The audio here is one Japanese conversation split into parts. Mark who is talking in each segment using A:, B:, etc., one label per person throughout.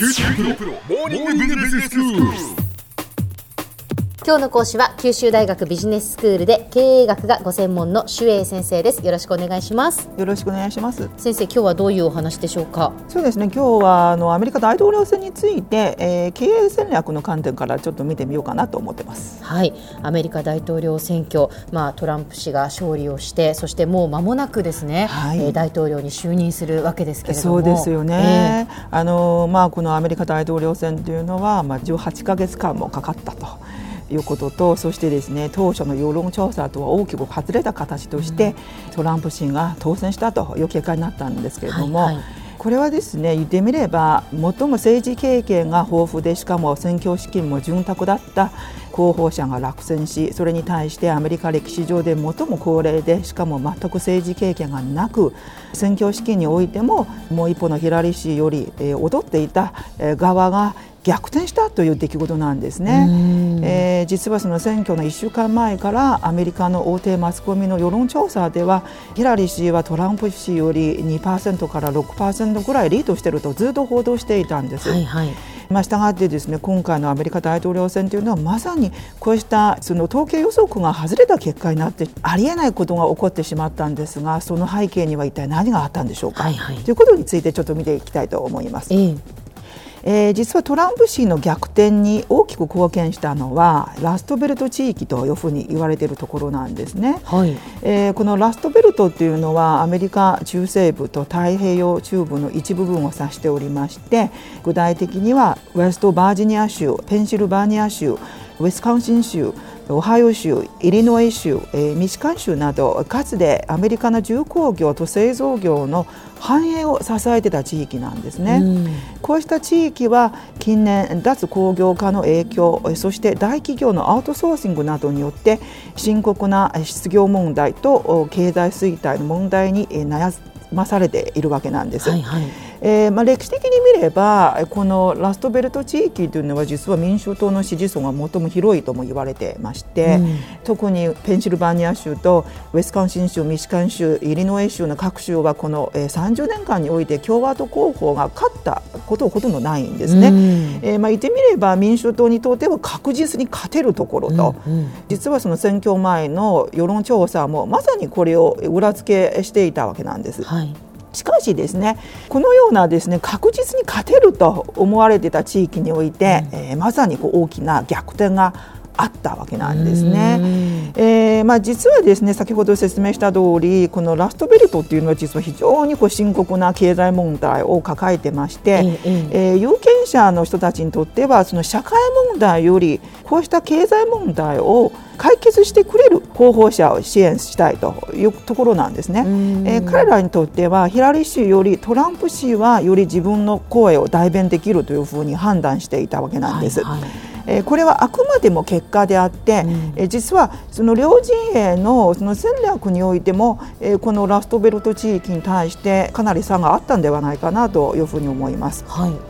A: 九州大学モーニングビジネススクール。
B: 今日の講師は九州大学ビジネススクールで経営学がご専門の朱英先生です。よろしくお願いします。
C: よろしくお願いします。
B: 先生今日はどういうお話でしょうか？
C: そうですね今日はあのアメリカ大統領選について、えー、経営戦略の観点からちょっと見てみようかなと思ってます。
B: はい。アメリカ大統領選挙まあトランプ氏が勝利をしてそしてもう間もなくですね、はい、えー、大統領に就任するわけですけれど
C: も。そうですよね、えー、あのまあこのアメリカ大統領選というのはまあ18か月間もかかったということとそしてですね当初の世論調査とは大きく外れた形として、うん、トランプ氏が当選したという結果になったんですけれども。はいはいこれはですね言ってみれば最も政治経験が豊富でしかも選挙資金も潤沢だった候補者が落選しそれに対してアメリカ歴史上で最も高齢でしかも全く政治経験がなく選挙資金においてももう一歩のヒラリー氏より、えー、踊っていた側が逆転したという出来事なんですね、えー、実はその選挙の1週間前からアメリカの大手マスコミの世論調査ではヒラリー氏はトランプ氏より2%から6%ぐらいリードしているとずっと報道していたんです。はいはい。まあ、したがってですね今回のアメリカ大統領選というのはまさにこうしたその統計予測が外れた結果になってありえないことが起こってしまったんですがその背景には一体何があったんでしょうか、はいはい、ということについてちょっと見ていきたいと思います。えーえー、実はトランプ氏の逆転に大きく貢献したのはラストベルト地域というふうに言われているところなんですね、はい、えー、このラストベルトっていうのはアメリカ中西部と太平洋中部の一部分を指しておりまして具体的にはウェストバージニア州ペンシルバニア州ウィスカンシン州オハイオ州、イリノイ州、えー、ミシカン州などかつてアメリカの重工業と製造業の繁栄を支えてた地域なんですね、うん、こうした地域は近年脱工業化の影響そして大企業のアウトソーシングなどによって深刻な失業問題と経済衰退の問題に悩まされているわけなんです。はいはいえーまあ、歴史的に見ればこのラストベルト地域というのは実は民主党の支持層が最も広いとも言われてまして、うん、特にペンシルバニア州とウェスカンシン州ミシカン州イリノイ州の各州はこの、えー、30年間において共和党候補が勝ったことほとんどないんですね。うん、えー、まあ、言ってみれば民主党にとっては確実に勝てるところと、うんうん、実はその選挙前の世論調査もまさにこれを裏付けしていたわけなんです。はいしかしですね。このようなですね確実に勝てると思われていた地域において、うん、えー、まさにこう大きな逆転があったわけなんですね。えー、まあ、実はですね先ほど説明した通りこのラストベルトっていうのは実は非常にこう深刻な経済問題を抱えてまして、えー、有権者の人たちにとってはその社会問題よりこうした経済問題を解決してくれる候補者を支援したいというところなんですね。えー、彼らにとってはヒラリー氏よりトランプ氏はより自分の声を代弁できるというふうに判断していたわけなんです。はいはいえこれはあくまでも結果であって、え実はその両陣営のその戦略においても、えこのラストベルト地域に対してかなり差があったんではないかなというふうに思います。はい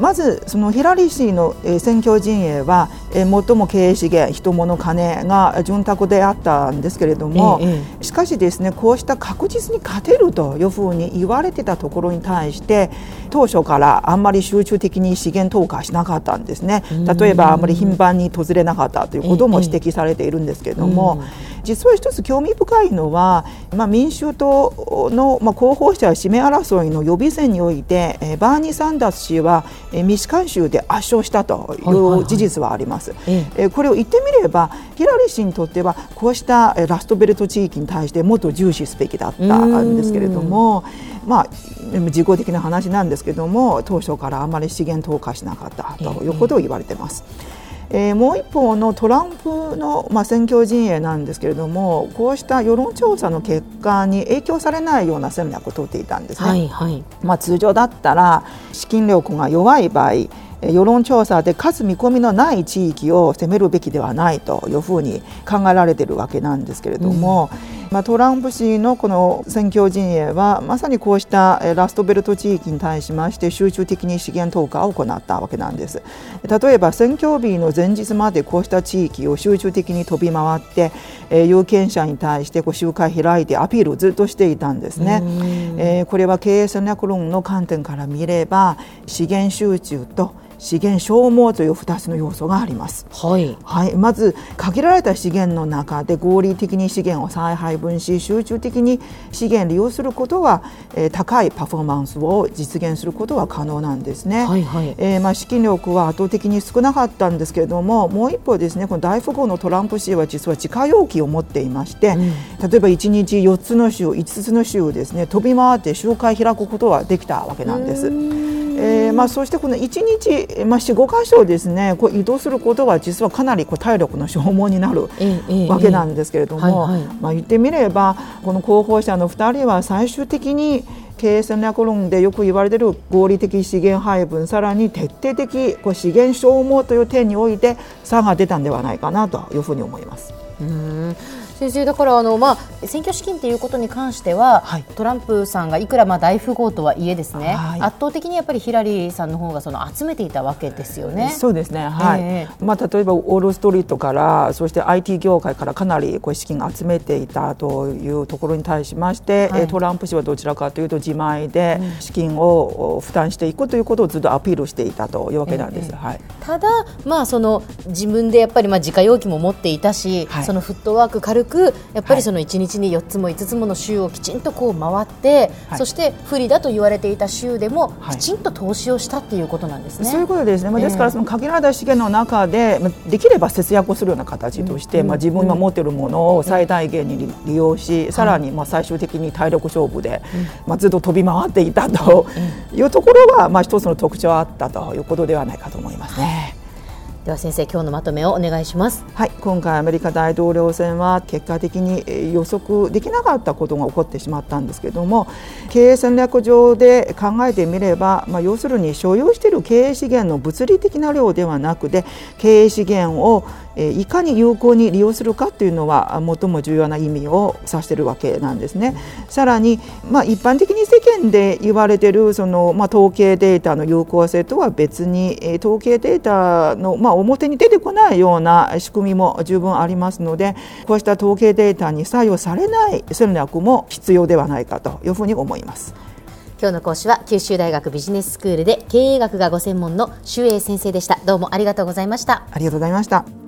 C: まずそのヒラリー氏の選挙陣営は最も経営資源人物金が潤沢であったんですけれども、しかしですねこうした確実に勝てるというふうに言われてたところに対して当初からあんまり集中的に資源投下しなかったんですね。例えばあんまり頻繁に訪れなかったということも指摘されているんですけれども。実は一つ興味深いのは、まあ、民衆党の、まあ、候補者指名争いの予備選において、えー、バーニー・サンダース氏は、えー、ミシカン州で圧勝したという事実はあります。えー、これを言ってみればヒラリー氏にとってはこうしたラストベルト地域に対してもっと重視すべきだったんですけれども。まあ、自己的な話なんですけれども当初からあまり資源投下しなかったということを言われています。えーえー、もう一方のトランプの、まあ、選挙陣営なんですけれどもこうした世論調査の結果に影響されないような戦略を取っていたんですね。はいはい、まあ、通常だったら資金力が弱い場合世論調査で勝つ見込みのない地域を攻めるべきではないというふうに考えられているわけなんですけれども、うんまあ、トランプ氏のこの選挙陣営はまさにこうしたラストベルト地域に対しまして集中的に資源投下を行ったわけなんです。例えば選挙日の前日までこうした地域を集中的に飛び回って有権者に対してこう集会開いてアピールをずっとしていたんですね、えー、これは経営戦略論の観点から見れば資源集中と資源消耗という2つの要素があります、
B: はい、
C: はい、まず限られた資源の中で合理的に資源を再配分し集中的に資源利用することは、えー、高いパフォーマンスを実現することは可能なんですね、はいはい、えー、まあ、資金力は圧倒的に少なかったんですけれどももう一方ですねこの大富豪のトランプ氏は実は自家用機を持っていまして、うん、例えば1日4つの州5つの州ですね飛び回って集会開くことはできたわけなんです。えーまあ、そしてこの1日、まあ、4、5箇所ですねこう移動することは実はかなりこう体力の消耗になるわけなんですけれども、まあ、言ってみればこの候補者の2人は最終的に経営戦略論でよく言われている合理的資源配分さらに徹底的こう資源消耗という点において差が出たんではないかなというふうに思います。
B: うん先生だからあの、まあ、選挙資金ということに関しては、はい、トランプさんがいくらまあ大富豪とはいえですね、はい、圧倒的にやっぱりヒラリーさんの方がその集めていたわけですよね。
C: そうですね、はい、えー、まあ、例えばウォール・ストリートからそして IT 業界からかなりこう資金を集めていたというところに対しまして、はい、トランプ氏はどちらかというと自前で資金を負担していくということをずっとアピールしていたというわけなんです。えー、はい、
B: ただ、まあ、その自分でやっぱりまあ自家用機も持っていたし、そのフットワーク軽くやっぱりその1日に4つも5つもの州をきちんとこう回って、はい、そして不利だと言われていた州でもきちんと投資をしたっていうことなんですね。
C: そういうことですね。まあ、ですからその限られた資源の中で、まあ、できれば節約をするような形として、うん、まあ自分が持っているものを最大限に利用し、さらにまあ最終的に体力勝負で、まあずっと飛び回っていたというところがまあ一つの特徴あったということではないかと思いますね。
B: では先生今日のまとめをお願いします。
C: はい今回アメリカ大統領選は結果的に予測できなかったことが起こってしまったんですけども経営戦略上で考えてみれば、まあ、要するに所有している経営資源の物理的な量ではなくて経営資源をいかに有効に利用するかというのは最も重要な意味を指しているわけなんですね。さらに、まあ、一般的に世間で言われているその、まあ、統計データの有効性とは別に統計データの、まあ、表に出てこないような仕組みも十分ありますのでこうした統計データに採用されない戦略も必要ではないかというふうに思います。
B: 今日の講師は九州大学ビジネススクールで経営学がご専門の周英先生でしたどうもありがとうございました
C: ありがとうございました